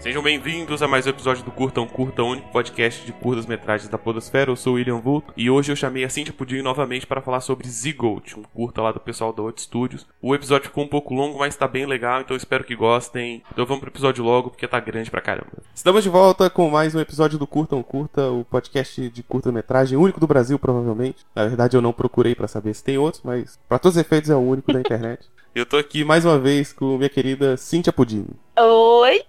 Sejam bem-vindos a mais um episódio do Curta um Curta, único podcast de curtas metragens da Podosfera. Eu sou o William Vulto e hoje eu chamei a Cintia Pudim novamente para falar sobre Zigoat, um curta lá do pessoal da Out Studios. O episódio ficou um pouco longo, mas tá bem legal, então espero que gostem. Então vamos pro episódio logo, porque tá grande pra caramba. Estamos de volta com mais um episódio do Curta um Curta, o podcast de curta-metragem único do Brasil, provavelmente. Na verdade, eu não procurei para saber se tem outros, mas para todos os efeitos é o único da internet. Eu tô aqui mais uma vez com minha querida Cintia Pudim. Oi!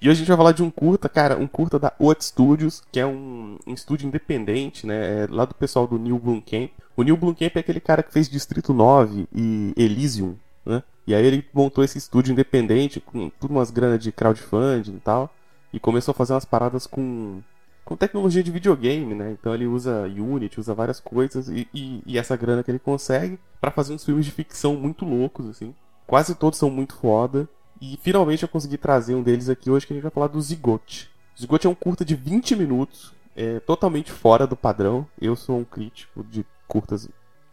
E hoje a gente vai falar de um curta, cara, um curta da Oat Studios, que é um, um estúdio independente, né? É lá do pessoal do Neil Blomkamp. O Neil Blomkamp é aquele cara que fez Distrito 9 e Elysium, né? E aí ele montou esse estúdio independente, com tudo umas granas de crowdfunding e tal, e começou a fazer umas paradas com, com tecnologia de videogame, né? Então ele usa Unity, usa várias coisas, e, e, e essa grana que ele consegue para fazer uns filmes de ficção muito loucos, assim. Quase todos são muito foda. E finalmente eu consegui trazer um deles aqui hoje que a gente vai falar do Zigote. Zigote é um curta de 20 minutos, é totalmente fora do padrão. Eu sou um crítico de curtas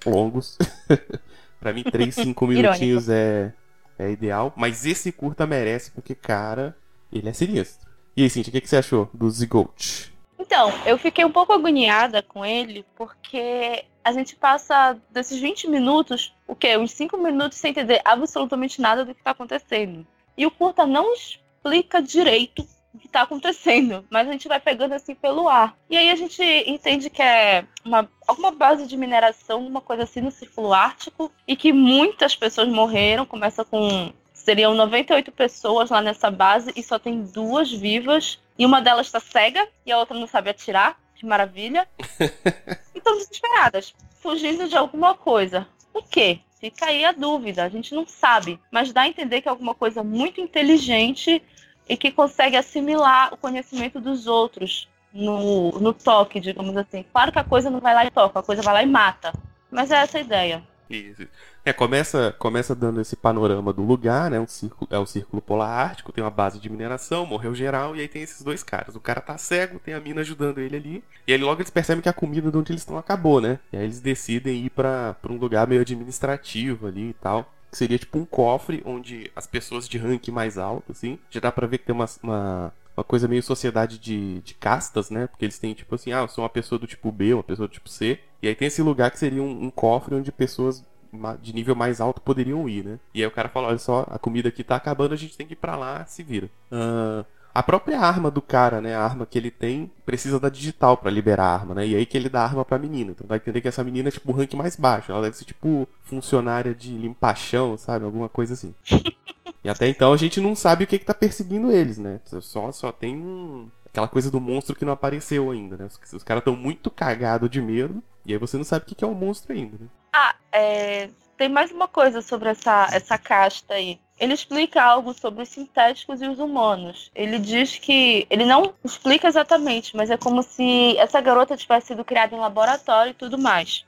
longos. para mim, 3, 5 minutinhos é, é ideal. Mas esse curta merece, porque, cara, ele é sinistro. E aí, Cintia, o que, que você achou do Zigote? Então, eu fiquei um pouco agoniada com ele, porque a gente passa desses 20 minutos, o quê? Uns 5 minutos sem entender absolutamente nada do que está acontecendo. E o curta não explica direito o que está acontecendo, mas a gente vai pegando assim pelo ar. E aí a gente entende que é uma, alguma base de mineração, uma coisa assim no Círculo Ártico, e que muitas pessoas morreram. Começa com. Seriam 98 pessoas lá nessa base e só tem duas vivas. E uma delas está cega e a outra não sabe atirar. Que maravilha. e estão desesperadas, fugindo de alguma coisa. O quê? Fica aí a dúvida, a gente não sabe, mas dá a entender que é alguma coisa muito inteligente e que consegue assimilar o conhecimento dos outros no, no toque, digamos assim. Claro que a coisa não vai lá e toca, a coisa vai lá e mata. Mas é essa a ideia. Isso. É, começa, começa dando esse panorama do lugar, né? Um círculo, é o Círculo Polar Ártico, tem uma base de mineração, morreu geral, e aí tem esses dois caras. O cara tá cego, tem a mina ajudando ele ali. E aí logo eles percebem que a comida de onde eles estão acabou, né? E aí eles decidem ir para um lugar meio administrativo ali e tal. Que seria tipo um cofre onde as pessoas de ranking mais alto, assim. Já dá pra ver que tem uma, uma, uma coisa meio sociedade de, de castas, né? Porque eles têm tipo assim, ah, eu sou uma pessoa do tipo B, uma pessoa do tipo C. E aí tem esse lugar que seria um, um cofre onde pessoas de nível mais alto poderiam ir, né? E aí o cara falou, olha só, a comida aqui tá acabando, a gente tem que ir pra lá, se vira. Uh, a própria arma do cara, né? A arma que ele tem precisa da digital para liberar a arma, né? E aí que ele dá a arma pra menina. Então vai entender que essa menina é tipo o rank mais baixo. Ela deve ser tipo funcionária de limpachão, sabe? Alguma coisa assim. e até então a gente não sabe o que, que tá perseguindo eles, né? Só, só tem um, aquela coisa do monstro que não apareceu ainda, né? Os, os caras estão muito cagados de medo. E aí você não sabe o que, é um monstro ainda, né? Ah, é, tem mais uma coisa sobre essa, essa casta aí. Ele explica algo sobre os sintéticos e os humanos. Ele diz que. Ele não explica exatamente, mas é como se essa garota tivesse sido criada em laboratório e tudo mais.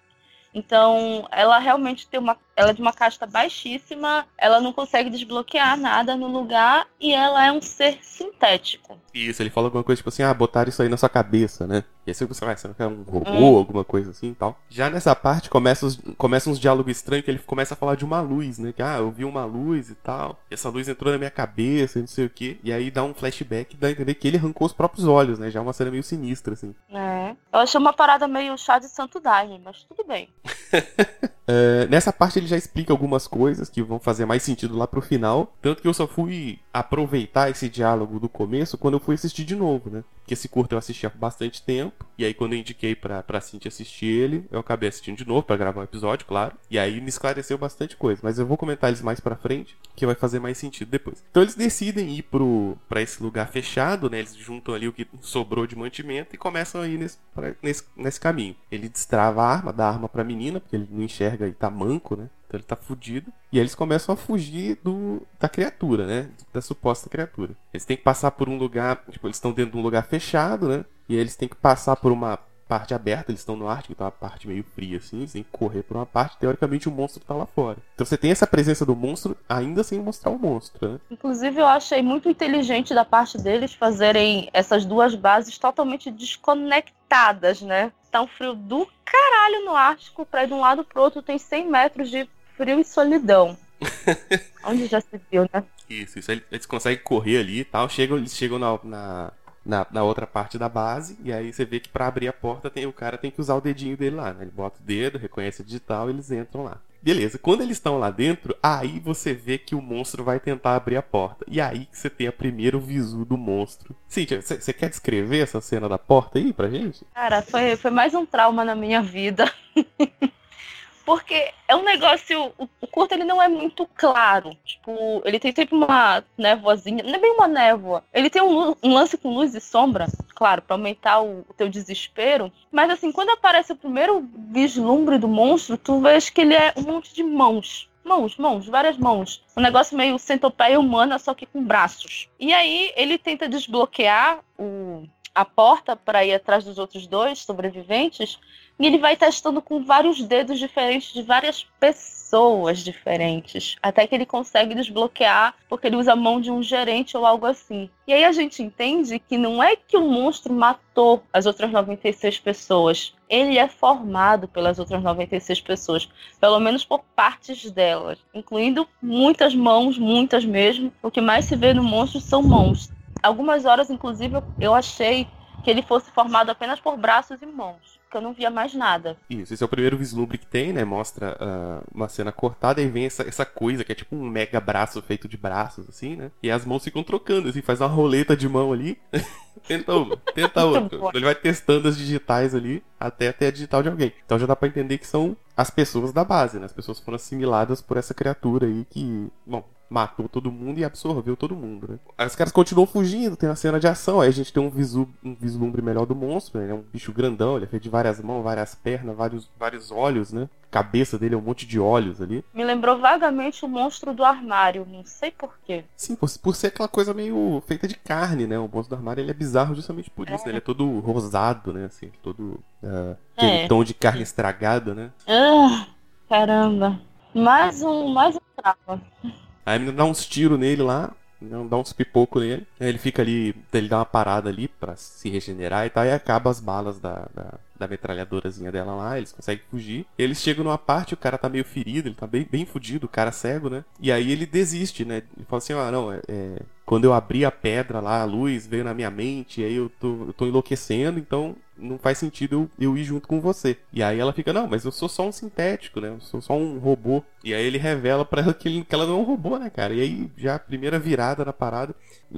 Então, ela realmente tem uma. Ela é de uma casta baixíssima, ela não consegue desbloquear nada no lugar e ela é um ser sintético. Isso, ele fala alguma coisa tipo assim: ah, botaram isso aí na sua cabeça, né? E aí você vai, você não quer um robô, hum. alguma coisa assim e tal. Já nessa parte começa, os, começa uns diálogos estranhos que ele começa a falar de uma luz, né? Que, ah, eu vi uma luz e tal. E essa luz entrou na minha cabeça e não sei o que. E aí dá um flashback dá a entender que ele arrancou os próprios olhos, né? Já é uma cena meio sinistra, assim. É. Eu achei uma parada meio chá de santo daime, mas tudo bem. é, nessa parte ele já explica algumas coisas que vão fazer mais sentido lá pro final. Tanto que eu só fui aproveitar esse diálogo do começo quando eu fui assistir de novo, né? Porque esse curto eu assisti há bastante tempo. E aí quando eu indiquei pra, pra Cintia assistir ele, eu acabei assistindo de novo para gravar um episódio, claro. E aí me esclareceu bastante coisa. Mas eu vou comentar eles mais pra frente, que vai fazer mais sentido depois. Então eles decidem ir pro, pra esse lugar fechado, né? Eles juntam ali o que sobrou de mantimento e começam a ir nesse, pra, nesse, nesse caminho. Ele destrava a arma, dá a arma pra menina, porque ele não enxerga e tá manco, né? Então ele tá fudido. E aí eles começam a fugir do, da criatura, né? Da suposta criatura. Eles têm que passar por um lugar. Tipo, eles estão dentro de um lugar fechado, né? E aí eles têm que passar por uma parte aberta, eles estão no Ártico, então é uma parte meio fria assim, eles têm que correr por uma parte, teoricamente o monstro tá lá fora. Então você tem essa presença do monstro ainda sem mostrar o monstro, né? Inclusive eu achei muito inteligente da parte deles fazerem essas duas bases totalmente desconectadas, né? Tá um frio do caralho no Ártico, pra ir de um lado pro outro tem 100 metros de frio e solidão. Onde já se viu, né? Isso, isso. Eles conseguem correr ali e tal. Chegam, eles chegam na, na, na, na, outra parte da base. E aí você vê que para abrir a porta tem o cara tem que usar o dedinho dele lá. Né? Ele bota o dedo, reconhece a digital e eles entram lá. Beleza, quando eles estão lá dentro, aí você vê que o monstro vai tentar abrir a porta. E aí que você tem a primeiro visu do monstro. Cíntia, você quer descrever essa cena da porta aí pra gente? Cara, foi, foi mais um trauma na minha vida. Porque é um negócio. O, o, curto ele não é muito claro. Tipo, ele tem sempre uma névoazinha. Não é bem uma névoa. Ele tem um, um lance com luz e sombra, claro, para aumentar o, o, teu desespero. Mas assim, quando aparece o primeiro vislumbre do monstro, tu vês que ele é um monte de mãos. Mãos, mãos, várias mãos. Um negócio meio centopeia humana, só que com braços. E aí ele tenta desbloquear o, a porta para ir atrás dos outros dois sobreviventes e ele vai testando com vários dedos diferentes de várias pessoas diferentes. Até que ele consegue desbloquear, porque ele usa a mão de um gerente ou algo assim. E aí a gente entende que não é que o monstro matou as outras 96 pessoas. Ele é formado pelas outras 96 pessoas, pelo menos por partes delas, incluindo muitas mãos, muitas mesmo. O que mais se vê no monstro são mãos. Algumas horas, inclusive, eu achei que ele fosse formado apenas por braços e mãos porque eu não via mais nada. Isso, esse é o primeiro vislumbre que tem, né? Mostra uh, uma cena cortada e vem essa, essa coisa que é tipo um mega braço feito de braços, assim, né? E as mãos ficam trocando, assim, faz uma roleta de mão ali. tenta uma, tenta outra. Ele vai testando as digitais ali até ter a digital de alguém. Então já dá pra entender que são as pessoas da base, né? As pessoas foram assimiladas por essa criatura aí que, bom, matou todo mundo e absorveu todo mundo, né? Os caras continuam fugindo, tem uma cena de ação, aí a gente tem um, visu, um vislumbre melhor do monstro, né? Ele é um bicho grandão, ele é feito de várias mãos, várias pernas, vários, vários olhos, né? A cabeça dele é um monte de olhos ali. Me lembrou vagamente o monstro do armário, não sei porquê. Sim, por, por ser aquela coisa meio feita de carne, né? O monstro do armário ele é bizarro justamente por isso, é. né? Ele é todo rosado, né? Assim, todo. Uh, aquele é. tom de carne estragada, né? Ah, caramba. Mais um, mais um trava. Aí a menina dá uns tiros nele lá, dá uns pipocos nele. Aí ele fica ali, ele dá uma parada ali para se regenerar e tal, e acaba as balas da, da, da metralhadorazinha dela lá, eles conseguem fugir. Eles chegam numa parte, o cara tá meio ferido, ele tá bem, bem fudido, o cara cego, né? E aí ele desiste, né? Ele fala assim, ah, não, é, é... quando eu abri a pedra lá, a luz veio na minha mente, aí eu tô, eu tô enlouquecendo, então não faz sentido eu, eu ir junto com você. E aí ela fica, não, mas eu sou só um sintético, né? Eu sou só um robô. E aí ele revela para ela que, ele, que ela não é um robô, né, cara? E aí já a primeira virada na parada,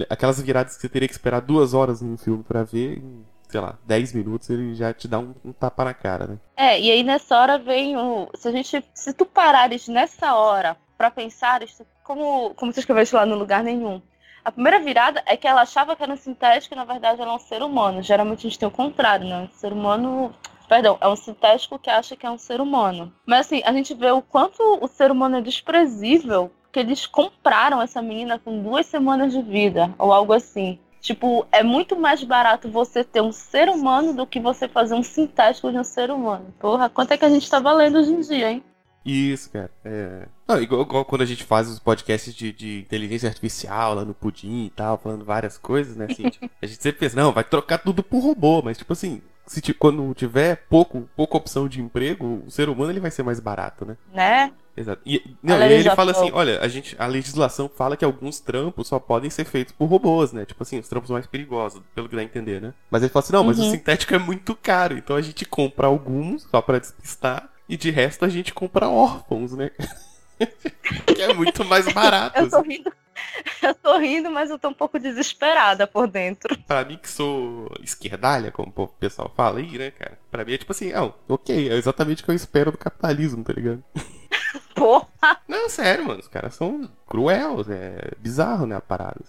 aquelas viradas que você teria que esperar duas horas no filme para ver, sei lá, 10 minutos ele já te dá um, um, tapa na cara, né? É, e aí nessa hora vem o. Se a gente. Se tu parares nessa hora para pensar, como, como você escreveste lá no lugar nenhum. A primeira virada é que ela achava que era um sintético e na verdade ela é um ser humano. Geralmente a gente tem o contrário, né? Um ser humano. Perdão, é um sintético que acha que é um ser humano. Mas assim, a gente vê o quanto o ser humano é desprezível que eles compraram essa menina com duas semanas de vida, ou algo assim. Tipo, é muito mais barato você ter um ser humano do que você fazer um sintético de um ser humano. Porra, quanto é que a gente tá valendo hoje em dia, hein? Isso, cara. É... Não, igual, igual, quando a gente faz os podcasts de, de, inteligência artificial lá no Pudim e tal, falando várias coisas, né? Assim, tipo, a gente sempre pensa, não, vai trocar tudo por robô, mas tipo assim, se quando tiver pouco, pouca opção de emprego, o ser humano ele vai ser mais barato, né? Né? Exato. E, não, e aí ele fala assim, olha, a, gente, a legislação fala que alguns trampos só podem ser feitos por robôs, né? Tipo assim, os trampos mais perigosos, pelo que dá a entender, né? Mas ele fala assim, não, mas uhum. o sintético é muito caro, então a gente compra alguns só para despistar, e de resto a gente compra órfãos, né? que é muito mais barato. eu tô assim. rindo. Eu tô rindo, mas eu tô um pouco desesperada por dentro. Pra mim que sou esquerdalha, como o pessoal fala aí, né, cara? Pra mim é tipo assim, ah, ok, é exatamente o que eu espero do capitalismo, tá ligado? Porra! Não, sério, mano, os caras são cruéis, é bizarro, né, a parada.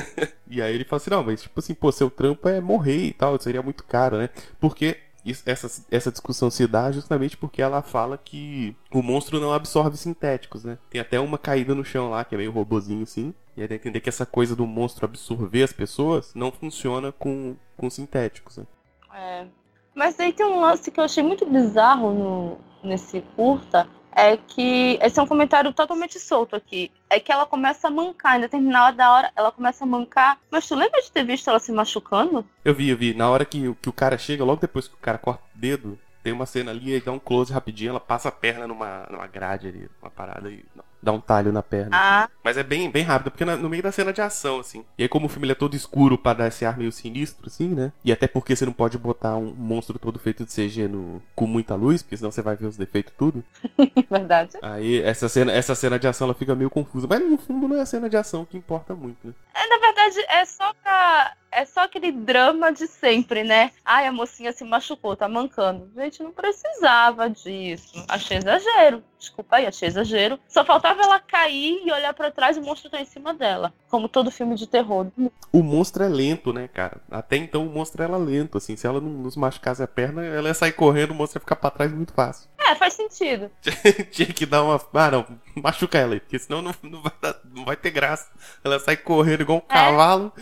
e aí ele fala assim, não, mas tipo assim, pô, seu trampo é morrer e tal, seria muito caro, né? Porque essa, essa discussão se dá justamente porque ela fala que o monstro não absorve sintéticos, né? Tem até uma caída no chão lá, que é meio robozinho assim. E aí dá entender que essa coisa do monstro absorver as pessoas não funciona com, com sintéticos, né? É. Mas aí tem um lance que eu achei muito bizarro no, nesse curta, é que esse é um comentário totalmente solto aqui. É que ela começa a mancar, em determinada hora ela começa a mancar. Mas tu lembra de ter visto ela se machucando? Eu vi, eu vi. Na hora que, que o cara chega, logo depois que o cara corta o dedo, tem uma cena ali, e dá um close rapidinho, ela passa a perna numa, numa grade ali, uma parada aí. Dá um talho na perna. Ah, Mas é bem, bem rápido, porque na- no meio da cena de ação, assim. E aí, como o filme é todo escuro pra dar esse ar meio sinistro, assim, né? E até porque você não pode botar um monstro todo feito de CG no, com muita luz, porque senão você vai ver os defeitos tudo. verdade. Aí essa cena, essa cena de ação ela fica meio confusa. Mas no fundo não é a cena de ação que importa muito, né? É, na verdade, é só pra. É só aquele drama de sempre, né? Ai, a mocinha se machucou, tá mancando. Gente, não precisava disso. Achei exagero. Desculpa aí, achei exagero. Só faltava ela cair e olhar pra trás e o monstro tá em cima dela. Como todo filme de terror. O monstro é lento, né, cara? Até então o monstro era lento, assim. Se ela não nos machucasse a perna, ela ia sair correndo, o monstro ia ficar pra trás muito fácil. É, faz sentido. Tinha que dar uma. Ah, não, machuca ela aí, porque senão não, não, vai, dar- não vai ter graça. Ela sai correndo igual um É. cavalo.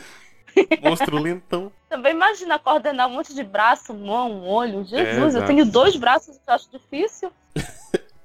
Monstro lentão. Também imagina coordenar um monte de braço, mão, olho. Jesus, eu exato. tenho dois braços eu acho difícil.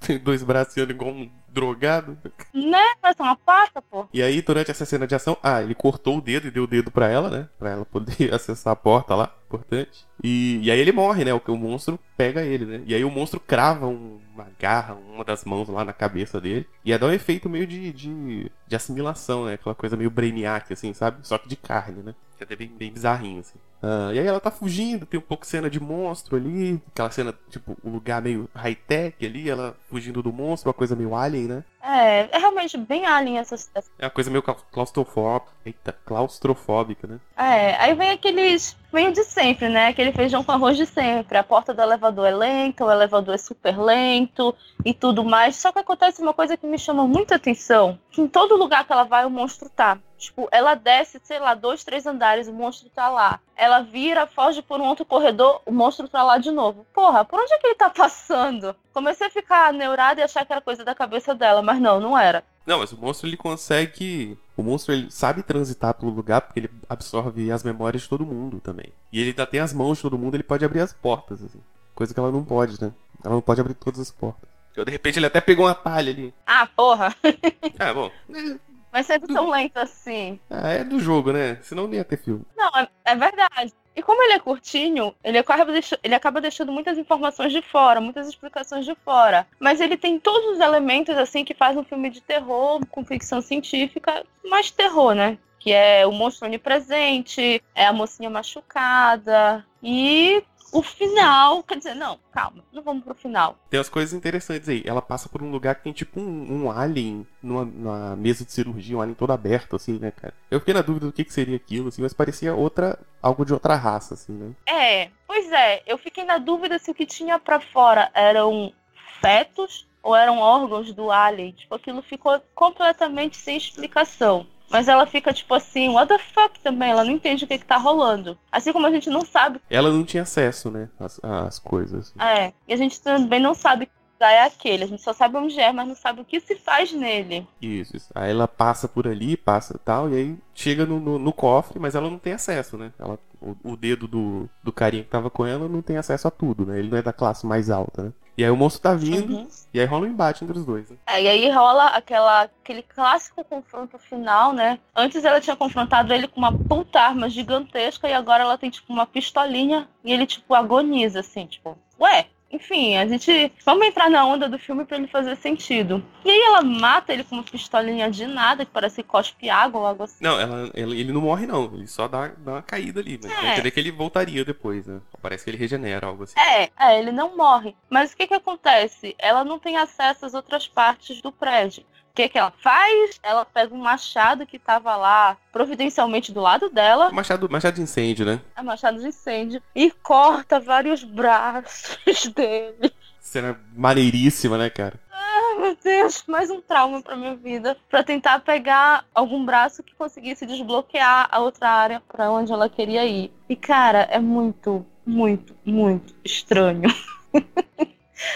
Tem dois braços e anda igual um drogado. Né? Parece uma pata, pô. E aí, durante essa cena de ação, ah, ele cortou o dedo e deu o dedo pra ela, né? Pra ela poder acessar a porta lá, importante. E, e aí ele morre, né? O, o monstro pega ele, né? E aí o monstro crava um- uma garra, uma das mãos lá na cabeça dele. E aí dá um efeito meio de, de, de assimilação, né? Aquela coisa meio brainiac, assim, sabe? Só que de carne, né? Que é até bem, bem bizarrinho, assim. Ah, e aí ela tá fugindo, tem um pouco cena de monstro ali, aquela cena, tipo, o lugar meio high-tech ali, ela fugindo do monstro, uma coisa meio alien, né? É, é realmente bem alien essa, É uma coisa meio clau- claustrofóbica. Eita, claustrofóbica, né? É, aí vem aqueles. Vem de sempre, né? Aquele feijão com arroz de sempre. A porta do elevador é lenta, o elevador é super lento e tudo mais. Só que acontece uma coisa que me chama muita atenção: que em todo lugar que ela vai, o monstro tá. Tipo, ela desce, sei lá, dois, três andares, o monstro tá lá. Ela vira, foge por um outro corredor, o monstro tá lá de novo. Porra, por onde é que ele tá passando? Comecei a ficar neurada e achar que era coisa da cabeça dela, mas não, não era. Não, mas o monstro ele consegue. O monstro ele sabe transitar pelo lugar porque ele absorve as memórias de todo mundo também. E ele ainda tem as mãos de todo mundo, ele pode abrir as portas, assim. Coisa que ela não pode, né? Ela não pode abrir todas as portas. Então, de repente ele até pegou uma palha ali. Ah, porra, Ah, bom. É, mas sendo tão lento assim. ah, é do jogo, né? Senão nem ia ter filme. Não, é, é verdade. E como ele é curtinho, ele acaba, deixa- ele acaba deixando muitas informações de fora, muitas explicações de fora. Mas ele tem todos os elementos assim que faz um filme de terror com ficção científica, mais terror, né? Que é o monstro onipresente, é a mocinha machucada e o final. Quer dizer, não, calma, não vamos pro final. Tem umas coisas interessantes aí. Ela passa por um lugar que tem tipo um, um alien numa, numa mesa de cirurgia, um alien todo aberto, assim, né, cara? Eu fiquei na dúvida do que, que seria aquilo, assim, mas parecia outra. algo de outra raça, assim, né? É, pois é, eu fiquei na dúvida se o que tinha pra fora eram fetos ou eram órgãos do alien. Tipo, aquilo ficou completamente sem explicação. Mas ela fica tipo assim, what the fuck também, ela não entende o que, que tá rolando. Assim como a gente não sabe. Ela não tinha acesso, né, às, às coisas. É, e a gente também não sabe é aquele. A gente só sabe onde é, mas não sabe o que se faz nele. Isso, isso. Aí ela passa por ali, passa tal, e aí chega no, no, no cofre, mas ela não tem acesso, né? Ela, o, o dedo do, do carinha que tava com ela não tem acesso a tudo, né? Ele não é da classe mais alta, né? E aí o monstro tá vindo, Uhum. e aí rola um embate entre os dois, né? É, e aí rola aquela, aquele clássico confronto final, né? Antes ela tinha confrontado ele com uma puta arma gigantesca e agora ela tem, tipo, uma pistolinha e ele, tipo, agoniza, assim, tipo, ué. Enfim, a gente. Vamos entrar na onda do filme pra ele fazer sentido. E aí ela mata ele com uma pistolinha de nada, que parece que cospe água ou algo assim. Não, ela, ele, ele não morre, não. Ele só dá, dá uma caída ali, mas É. vai entender que ele voltaria depois, né? Parece que ele regenera, algo assim. É, é, ele não morre. Mas o que que acontece? Ela não tem acesso às outras partes do prédio. O que que ela faz? Ela pega um machado que tava lá providencialmente do lado dela, Machado, machado de incêndio, né? é machado de incêndio, e corta vários braços dele. Cena maneiríssima, né, cara? Ai, meu Deus, mais um trauma pra minha vida. Pra tentar pegar algum braço que conseguisse desbloquear a outra área pra onde ela queria ir. E, cara, é muito, muito, muito estranho.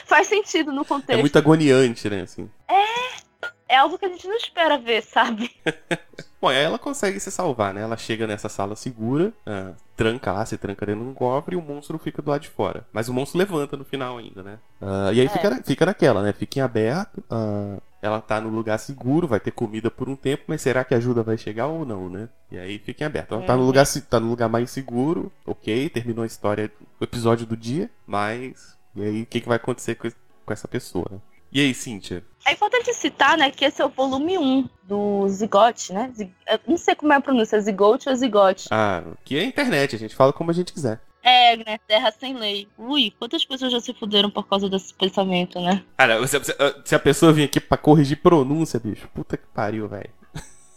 Faz sentido no É contexto. muito agoniante, né, assim. É algo que a gente não espera ver, sabe? Bom, aí ela consegue se salvar, né? Ela chega nessa sala segura, ah, tranca lá, se tranca dentro de um cofre e o monstro fica do lado de fora. Mas o monstro levanta no final ainda, né? Ah, e aí É. fica, fica naquela, né? Fica em aberto, ah, ela tá no lugar seguro, vai ter comida por um tempo, mas será que a ajuda vai chegar ou não, né? E aí fica em aberto. Ela tá no Uhum. lugar, tá no lugar mais seguro, ok, terminou a história, o episódio do dia, mas. E aí, o que, que vai acontecer com, com essa pessoa, né? E aí, Cíntia? É importante citar, né, que esse é o volume 1 do Zigote, né? Zig... não sei como é a pronúncia, Zigote ou Zigote. Ah, que é a internet, a gente fala como a gente quiser. É, né? Terra sem lei. Ui, quantas pessoas já se fuderam por causa desse pensamento, né? Cara, se, se, se a pessoa vir aqui pra corrigir pronúncia, bicho, puta que pariu, velho.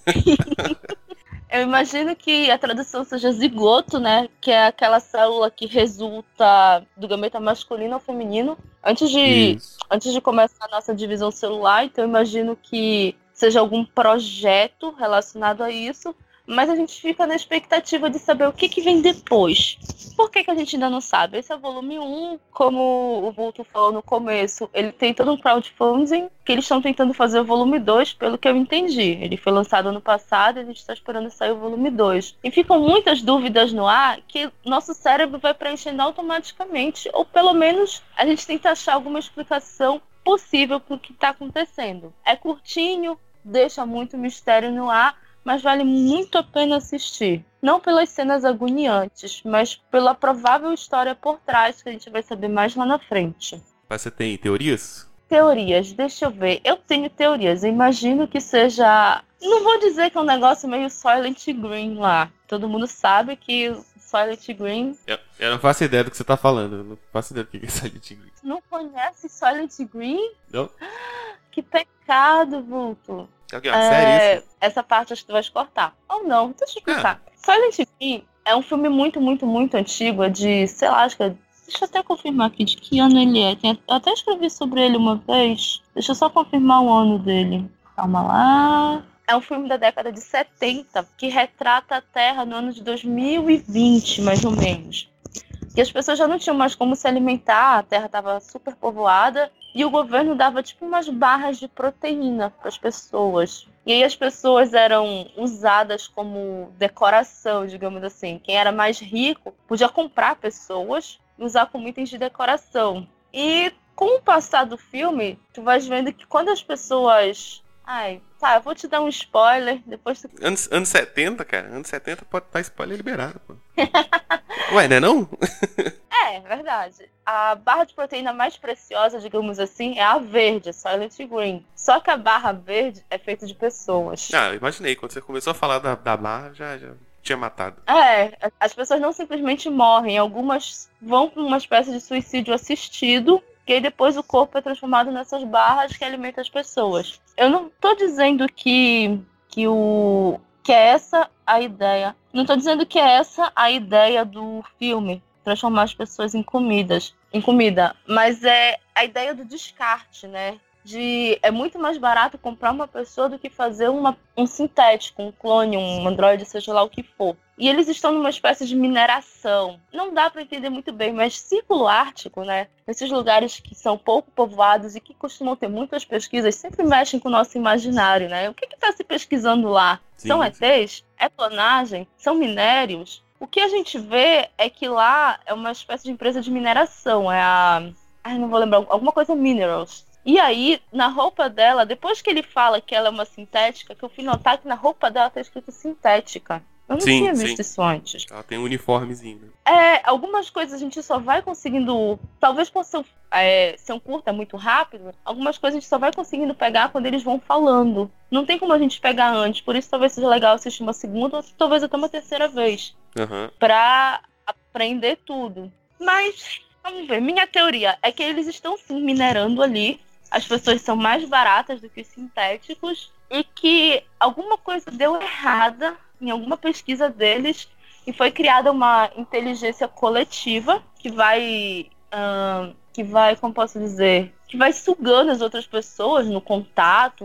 Eu imagino que a tradução seja zigoto, né? Que é aquela célula que resulta do gameta masculino ou feminino. Antes de, antes de começar a nossa divisão celular, então eu imagino que seja algum projeto relacionado a isso mas a gente fica na expectativa de saber o que, que vem depois. Por que, que a gente ainda não sabe? Esse é o volume 1, como o Vulto falou no começo, ele tem todo um crowdfunding que eles estão tentando fazer o volume 2, pelo que eu entendi. Ele foi lançado ano passado e a gente está esperando sair o volume 2. E ficam muitas dúvidas no ar que nosso cérebro vai preenchendo automaticamente, ou pelo menos a gente tenta achar alguma explicação possível para o que está acontecendo. É curtinho, deixa muito mistério no ar, mas vale muito a pena assistir. Não pelas cenas agoniantes, mas pela provável história por trás que a gente vai saber mais lá na frente. Você tem teorias? Teorias, deixa eu ver. Eu tenho teorias. Eu imagino que seja. Não vou dizer que é um negócio meio Silent Green lá. Todo mundo sabe que Silent Green. Eu, eu não faço ideia do que você tá falando. Eu não faço ideia do que é Silent Green. Não conhece Silent Green? Não. Que pecado, Vulto. É, é uma série isso? Essa parte acho que tu vais cortar. Ou não, deixa eu explicar. É. Silent Hill é um filme muito, muito, muito antigo, é de, sei lá, acho que é... Deixa eu até confirmar aqui de que ano ele é. Tem... Eu até escrevi sobre ele uma vez. Deixa eu só confirmar o ano dele. Calma lá. É um filme da década de 70 que retrata a Terra no ano de 2020, mais ou menos. E as pessoas já não tinham mais como se alimentar, a Terra estava super povoada e o governo dava tipo umas barras de proteína para as pessoas. E aí as pessoas eram usadas como decoração, digamos assim. Quem era mais rico podia comprar pessoas e usar como itens de decoração. E com o passar do filme, tu vais vendo que quando as pessoas. Ai, tá, eu vou te dar um spoiler, depois tu... Anos, anos 70, cara. Anos 70 pode estar spoiler liberado, pô. Ué, não? É, é, verdade. A barra de proteína mais preciosa, digamos assim, é a verde, Silent Green. Só que a barra verde é feita de pessoas. Ah, eu imaginei. Quando você começou a falar da, da barra, já, já tinha matado. É, as pessoas não simplesmente morrem. Algumas vão para uma espécie de suicídio assistido que aí depois o corpo é transformado nessas barras que alimentam as pessoas. Eu não estou dizendo que, que, o, que é essa a ideia. Não estou dizendo que é essa a ideia do filme transformar as pessoas em comidas, em comida, mas é a ideia do descarte, né? De é muito mais barato comprar uma pessoa do que fazer uma, um sintético, um clone, um androide, seja lá o que for. E eles estão numa espécie de mineração. Não dá para entender muito bem, mas círculo ártico, né? Nesses lugares que são pouco povoados e que costumam ter muitas pesquisas, sempre mexem com o nosso imaginário, né? O que está se pesquisando lá? Sim, são ETs? É clonagem? São minérios? O que a gente vê é que lá é uma espécie de empresa de mineração, é a. Ai, não vou lembrar, alguma coisa Minerals. E aí, na roupa dela, depois que ele fala que ela é uma sintética, que eu fui notar que na roupa dela tá escrito sintética. Eu não sim, tinha visto sim. isso antes. Ela tem um uniformezinho. Né? É, algumas coisas a gente só vai conseguindo. Talvez por ser, é, ser um curta muito rápido, algumas coisas a gente só vai conseguindo pegar quando eles vão falando. Não tem como a gente pegar antes, por isso talvez seja legal assistir uma segunda ou talvez até uma terceira vez. Uhum. Pra aprender tudo. Mas, vamos ver, minha teoria é que eles estão sim minerando ali. As pessoas são mais baratas do que os sintéticos. E que alguma coisa deu errada em alguma pesquisa deles e foi criada uma inteligência coletiva que vai uh, que vai como posso dizer que vai sugando as outras pessoas no contato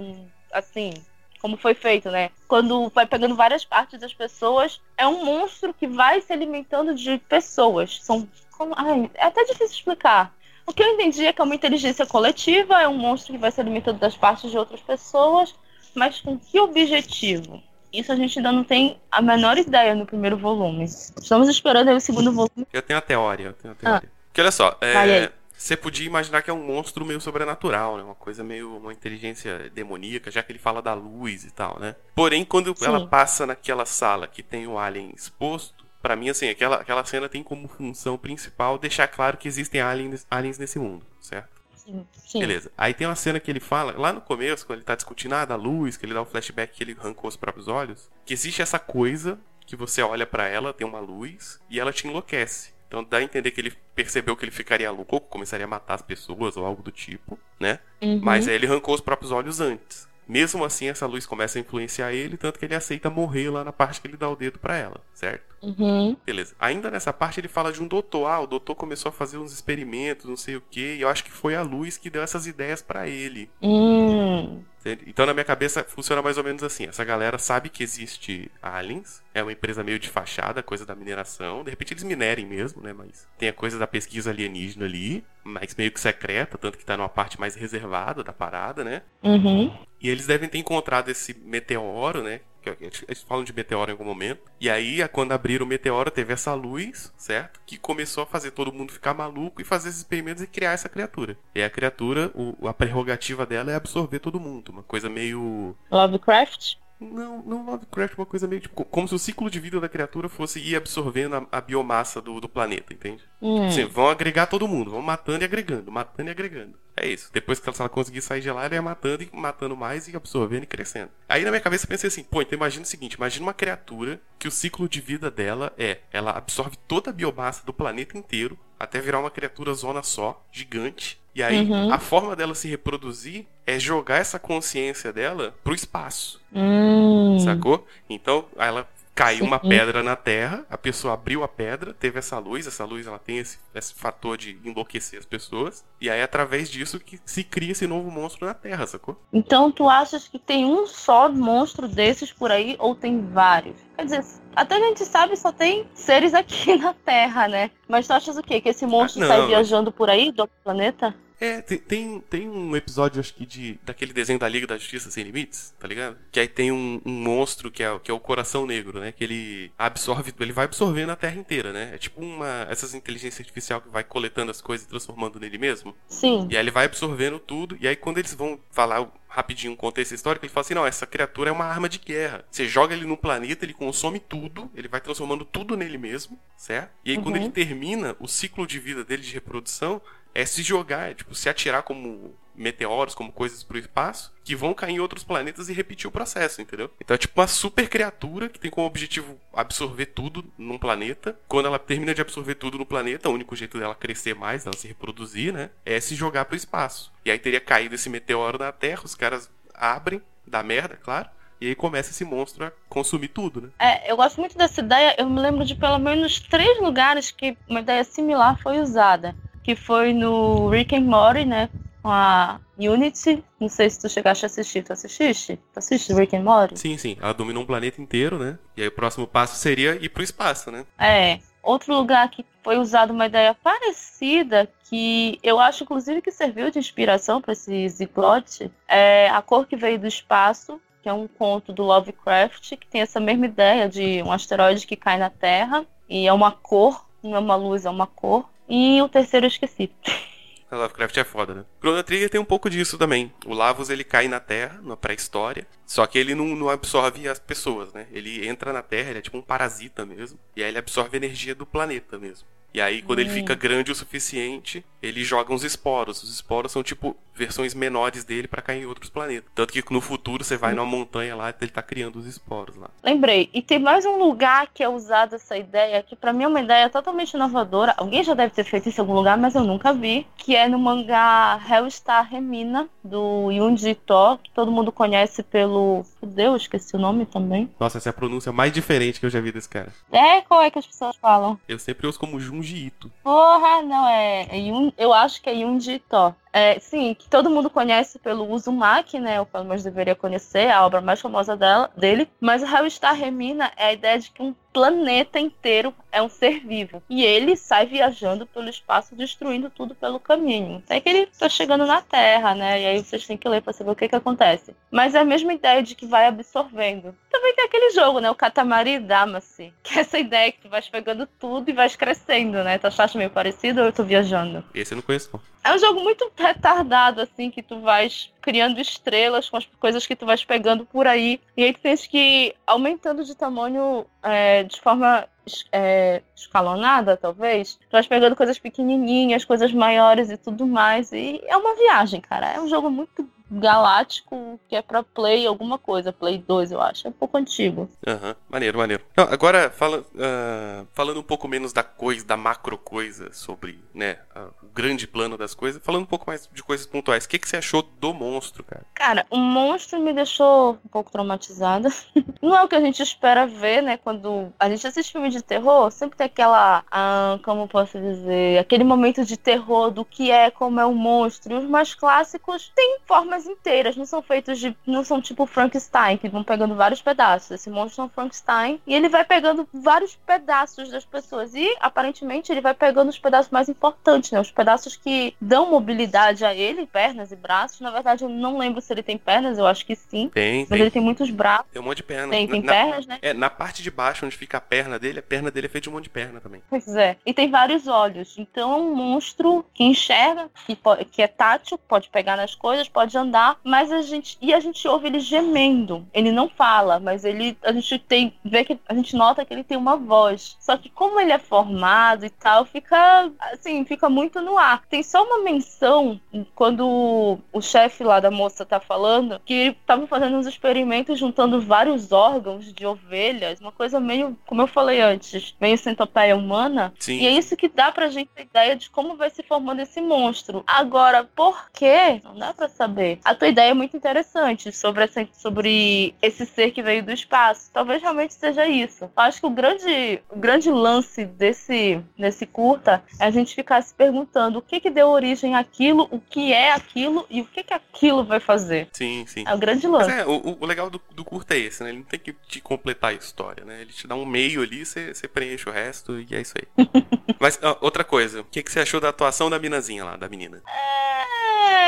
assim como foi feito né quando vai pegando várias partes das pessoas é um monstro que vai se alimentando de pessoas são ai, é até difícil explicar o que eu entendi é que é uma inteligência coletiva é um monstro que vai se alimentando das partes de outras pessoas mas com que objetivo isso a gente ainda não tem a menor ideia no primeiro volume. Estamos esperando aí o segundo volume. Eu tenho a teoria, eu tenho a teoria. Ah. Porque olha só, é, você podia imaginar que é um monstro meio sobrenatural, né? Uma coisa meio uma inteligência demoníaca, já que ele fala da luz e tal, né? Porém, quando Sim. ela passa naquela sala que tem o alien exposto, para mim assim, aquela, aquela cena tem como função principal deixar claro que existem aliens, aliens nesse mundo, certo? sim, sim. Beleza. Aí tem uma cena que ele fala, lá no começo, quando ele tá discutindo ah, da luz, que ele dá um flashback que ele arrancou os próprios olhos, que existe essa coisa que você olha pra ela, tem uma luz, e ela te enlouquece. Então dá a entender que ele percebeu que ele ficaria louco, começaria a matar as pessoas ou algo do tipo, né? Uhum. Mas aí ele arrancou os próprios olhos antes. Mesmo assim, essa luz começa a influenciar ele, tanto que ele aceita morrer lá na parte que ele dá o dedo pra ela, certo? Uhum. Beleza. Ainda nessa parte ele fala de um doutor. Ah, o doutor começou a fazer uns experimentos, não sei o que, e eu acho que foi a luz que deu essas ideias pra ele. Hum. Então na minha cabeça funciona mais ou menos assim. Essa galera sabe que existe aliens, é uma empresa meio de fachada, coisa da mineração. De repente eles minerem mesmo, né? Mas tem a coisa da pesquisa alienígena ali, mas meio que secreta, tanto que tá numa parte mais reservada da parada, né? Uhum. E eles devem ter encontrado esse meteoro, né? Que Eles falam de meteoro em algum momento. E aí, quando abriram o meteoro, teve essa luz, certo? Que começou a fazer todo mundo ficar maluco e fazer esses experimentos e criar essa criatura. E a criatura, o- a prerrogativa dela é absorver todo mundo. Uma coisa meio. Lovecraft? Não, não Lovecraft, uma coisa meio tipo. Como se o ciclo de vida da criatura fosse ir absorvendo a, a biomassa do, do planeta, entende? Hum. Assim, vão agregar todo mundo, vão matando e agregando, matando e agregando. É isso. Depois que ela conseguir sair de lá, ela ia matando e matando mais e absorvendo e crescendo. Aí na minha cabeça eu pensei assim, pô, então imagina o seguinte, imagina uma criatura que o ciclo de vida dela é, ela absorve toda a biomassa do planeta inteiro até virar uma criatura zona só, gigante. E aí Uhum. a forma dela se reproduzir é jogar essa consciência dela pro espaço. Hum. Sacou? Então, ela caiu uma pedra na Terra, a pessoa abriu a pedra, teve essa luz, essa luz ela tem esse, esse fator de enlouquecer as pessoas, e aí é através disso que se cria esse novo monstro na Terra, sacou? Então tu achas que tem um só monstro desses por aí ou tem vários? Quer dizer, até a gente sabe só tem seres aqui na Terra, né? Mas tu achas o quê? Que esse monstro Ah, sai viajando por aí do outro planeta? É, tem, tem, tem um episódio, acho que, de, daquele desenho da Liga da Justiça Sem Limites, tá ligado? Que aí tem um, um monstro que é, que é o Coração Negro, né? Que ele absorve, ele vai absorvendo a Terra inteira, né? É tipo uma, essas inteligência artificial que vai coletando as coisas e transformando nele mesmo. Sim. E aí ele vai absorvendo tudo, e aí quando eles vão falar rapidinho um contexto histórico, ele fala assim, não, essa criatura é uma arma de guerra. Você joga ele no planeta, ele consome tudo, ele vai transformando tudo nele mesmo, certo? E aí quando Uhum. ele termina, o ciclo de vida dele de reprodução é se jogar, é tipo, se atirar como meteoros, como coisas pro espaço, que vão cair em outros planetas e repetir o processo, entendeu? Então é tipo uma super criatura que tem como objetivo absorver tudo num planeta. Quando ela termina de absorver tudo no planeta, o único jeito dela crescer mais, dela se reproduzir, né? É se jogar pro espaço. E aí teria caído esse meteoro na Terra, os caras abrem, dá merda, claro. E aí começa esse monstro a consumir tudo, né? É, eu gosto muito dessa ideia. Eu me lembro de pelo menos três lugares que uma ideia similar foi usada. Que foi no Rick and Morty, né? Com a Unity. Não sei se tu chegaste a assistir. Tu assististe? Tu assiste Rick and Morty? Sim, sim. Ela dominou um planeta inteiro, né? E aí o próximo passo seria ir pro espaço, né? É. Outro lugar que foi usado uma ideia parecida, que eu acho inclusive que serviu de inspiração para esse Ziglote, é A Cor que Veio do Espaço, que é um conto do Lovecraft, que tem essa mesma ideia de um asteroide que cai na Terra, e é uma cor, não é uma luz, é uma cor. E o terceiro eu esqueci. Lovecraft é foda, né? Chrono Trigger tem um pouco disso também. O Lavos ele cai na Terra, na pré-história, só que ele não, não absorve as pessoas, né? Ele entra na Terra, ele é tipo um parasita mesmo, e aí ele absorve a energia do planeta mesmo. E aí, quando ele Hum. fica grande o suficiente, ele joga uns esporos. Os esporos são tipo versões menores dele pra cair em outros planetas. Tanto que no futuro você vai numa montanha lá e ele tá criando os esporos lá. Lembrei. E tem mais um lugar que é usado essa ideia, que pra mim é uma ideia totalmente inovadora. Alguém já deve ter feito isso em algum lugar, mas eu nunca vi. Que é no mangá Hellstar Remina, do Junji Ito, que todo mundo conhece pelo. Deus, esqueci o nome também. Nossa, essa é a pronúncia mais diferente que eu já vi desse cara. É, qual é que as pessoas falam? Eu sempre ouço como Junji Ito. Porra, não, é. é Yun- eu acho que é Junji Ito. É, sim, que todo mundo conhece pelo Uzumaki, né? Ou pelo menos deveria conhecer, a obra mais famosa dela, dele. Mas Hellstar Remina é a ideia de que um planeta inteiro é um ser vivo. E ele sai viajando pelo espaço, destruindo tudo pelo caminho. Até que ele tá chegando na Terra, né? E aí vocês têm que ler pra saber o que que acontece. Mas é a mesma ideia de que vai absorvendo. Também tem aquele jogo, né? O Katamari Damacy. Que é essa ideia que tu vais pegando tudo e vais crescendo, né? Tu achaste meio parecido ou eu tô viajando? Esse eu não conheço, não. É um jogo muito retardado, assim, que tu vais criando estrelas com as coisas que tu vais pegando por aí. E aí tu tens que ir aumentando de tamanho é, de forma é, escalonada, talvez. Tu vais pegando coisas pequenininhas, coisas maiores e tudo mais. E é uma viagem, cara. É um jogo muito galáctico que é pra Play alguma coisa, Play 2, eu acho. É um pouco antigo. Aham, uhum. maneiro, maneiro. Agora, fala, uh, falando um pouco menos da coisa, da macro coisa, sobre, né, uh, o grande plano das coisas, falando um pouco mais de coisas pontuais. O que, que você achou do monstro, cara? Cara, o monstro me deixou um pouco traumatizada. Não é o que a gente espera ver, né, quando a gente assiste filme de terror, sempre tem aquela, uh, como posso dizer, aquele momento de terror do que é, como é o monstro. E os mais clássicos têm forma inteiras, não são feitos de. não são tipo Frankenstein, que vão pegando vários pedaços. Esse monstro é um Frankenstein e ele vai pegando vários pedaços das pessoas. E aparentemente ele vai pegando os pedaços mais importantes, né? Os pedaços que dão mobilidade a ele, pernas e braços. Na verdade, eu não lembro se ele tem pernas, eu acho que sim. Tem, mas tem. ele tem muitos braços. Tem um monte de perna. Tem, tem na, pernas, né? É, na parte de baixo, onde fica a perna dele, a perna dele é feita de um monte de perna também. Pois é. E tem vários olhos. Então é um monstro que enxerga, que, que é tátil, pode pegar nas coisas, pode andar andar, mas a gente e a gente ouve ele gemendo. Ele não fala, mas ele a gente tem vê que a gente nota que ele tem uma voz. Só que como ele é formado e tal, fica assim, fica muito no ar. Tem só uma menção quando o chefe lá da moça tá falando que tava fazendo uns experimentos juntando vários órgãos de ovelhas, uma coisa meio, como eu falei antes, meio centopeia humana. Sim. E é isso que dá pra gente ter ideia de como vai se formando esse monstro. Agora, por quê? Não dá pra saber a tua ideia é muito interessante sobre, essa, sobre esse ser que veio do espaço. Talvez realmente seja isso. Eu acho que o grande, o grande lance desse, desse curta é a gente ficar se perguntando o que que deu origem àquilo, o que é aquilo e o que que aquilo vai fazer. Sim, sim. É o grande lance. É, o, o legal do, do curta é esse, né? Ele não tem que te completar a história, né? Ele te dá um meio ali, você, você preenche o resto e é isso aí. Mas ó, outra coisa, o que, que você achou da atuação da minazinha lá, da menina? É,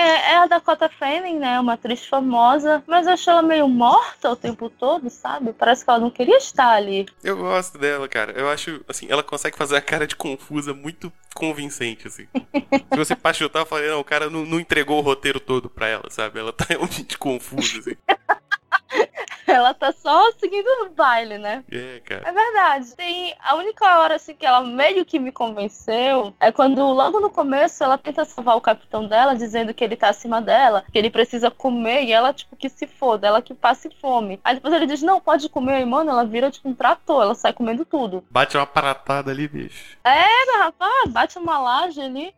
é a Dakota Fanning, né? Uma atriz famosa, mas eu achei ela meio morta o tempo todo, sabe? Parece que ela não queria estar ali. Eu gosto dela, cara. Eu acho, assim, ela consegue fazer a cara de confusa muito convincente, assim. Se você pachutar, eu falei, não, o cara não, não entregou o roteiro todo pra ela, sabe? Ela tá realmente confusa, assim. ela tá só seguindo o baile, né? É, cara. É verdade. Tem a única hora assim que ela meio que me convenceu é quando logo no começo ela tenta salvar o capitão dela, dizendo que ele tá acima dela, que ele precisa comer e ela tipo que se foda, ela que passe fome. Aí depois ele diz: "Não, pode comer". E mano, ela vira tipo um trator, ela sai comendo tudo. Bate uma paratada ali, bicho. É, rapaz, bate uma laje ali.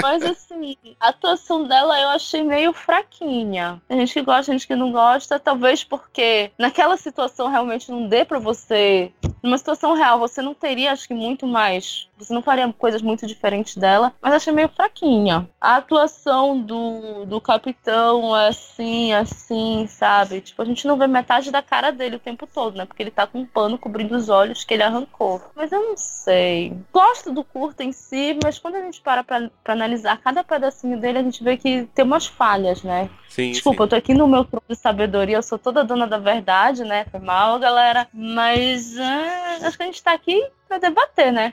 Mas assim, a atuação dela eu achei meio fraquinha. Tem gente que gosta, gente que não gosta. Talvez porque naquela situação realmente não dê para você. Numa situação real, você não teria, acho que, muito mais. Você não faria coisas muito diferentes dela. Mas achei meio fraquinha. A atuação do, do capitão é assim, assim, sabe? Tipo, a gente não vê metade da cara dele o tempo todo, né? Porque ele tá com um pano cobrindo os olhos que ele arrancou. Mas eu não sei. Gosto do curto em si, mas quando a gente para pra, pra analisar cada pedacinho dele, a gente vê que tem umas falhas, né? Sim, Desculpa, sim. eu tô aqui no meu trono de sabedoria, eu sou toda dona da verdade, né? Foi mal, galera. Mas é, acho que a gente tá aqui pra debater, né?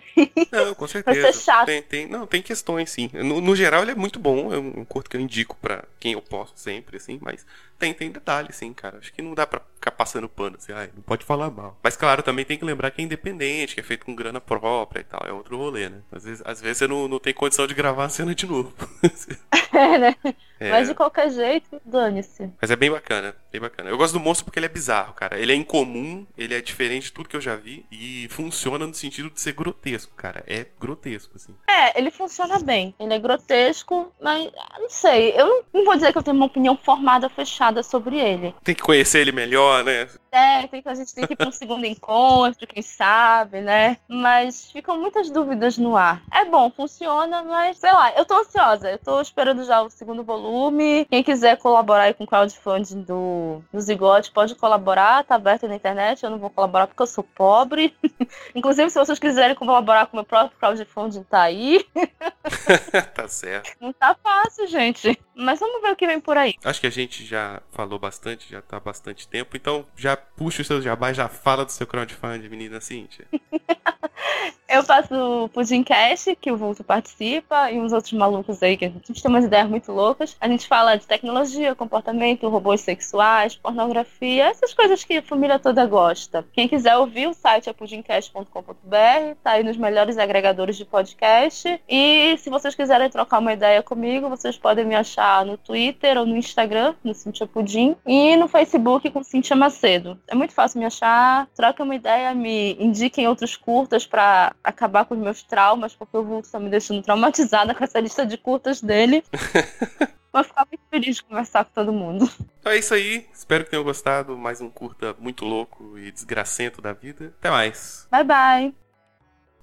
Não, com Vai certeza. ser chato. Tem, tem, não, tem questões, sim. No, no geral, ele é muito bom. É um curto que eu indico pra quem eu posso sempre, assim. Mas tem, tem detalhes, sim, cara. Acho que não dá pra ficar passando pano, assim. Ai, não pode falar mal. Mas, claro, também tem que lembrar que é independente, que é feito com grana própria e tal. É outro rolê, né? Às vezes, às vezes você não, não tem condição de gravar a cena de novo. É, né? É. Mas de qualquer jeito, dane-se. Mas é bem bacana, bem bacana. Eu gosto do monstro porque ele é bizarro, cara. Ele é incomum, ele é diferente de tudo que eu já vi e funciona no sentido de ser grotesco, cara. É grotesco, assim. É, ele funciona bem. Ele é grotesco, mas não sei. Eu não, não vou dizer que eu tenho uma opinião formada, fechada sobre ele. Tem que conhecer ele melhor, né? É, tem que, a gente tem que ir pra um segundo encontro, quem sabe, né? Mas ficam muitas dúvidas no ar. É bom, funciona, mas sei lá, eu tô ansiosa. Eu tô esperando já o segundo volume. Quem quiser colaborar aí com o crowdfunding do, do Zigote, pode colaborar, tá aberto na internet. Eu não vou colaborar porque eu sou pobre. Inclusive, se vocês quiserem colaborar com o meu próprio crowdfunding, tá aí. tá certo. Não tá fácil, gente. Mas vamos ver o que vem por aí. Acho que a gente já falou bastante, já tá há bastante tempo, então já puxa o seu jabá, já fala do seu crowdfunding, menina Cíntia. Eu faço o Pudimcast, que o Vulto participa, e uns outros malucos aí, que a gente tem umas ideias muito loucas. A gente fala de tecnologia, comportamento, robôs sexuais, pornografia, essas coisas que a família toda gosta. Quem quiser ouvir, o site é pudimcast.com.br, tá aí nos melhores agregadores de podcast. E se vocês quiserem trocar uma ideia comigo, vocês podem me achar no Twitter ou no Instagram, no Cintia Pudim, e no Facebook com Cintia Macedo. É muito fácil me achar, troca uma ideia, me indiquem outros curtas para acabar com os meus traumas, porque o Vulto tá me deixando traumatizada com essa lista de curtas dele. Vou ficar muito feliz de conversar com todo mundo. Então é isso aí. Espero que tenham gostado. Mais um curta muito louco e desgracento da vida. Até mais. Bye, bye.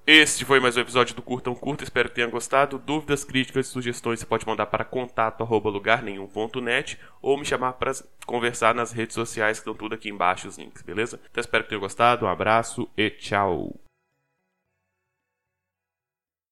Este foi mais um episódio do Curtão Curta, espero que tenham gostado. Dúvidas, críticas e sugestões você pode mandar para contato@lugarnenhum.net ou me chamar para conversar nas redes sociais que estão tudo aqui embaixo os links, beleza? Então espero que tenham gostado, um abraço e tchau.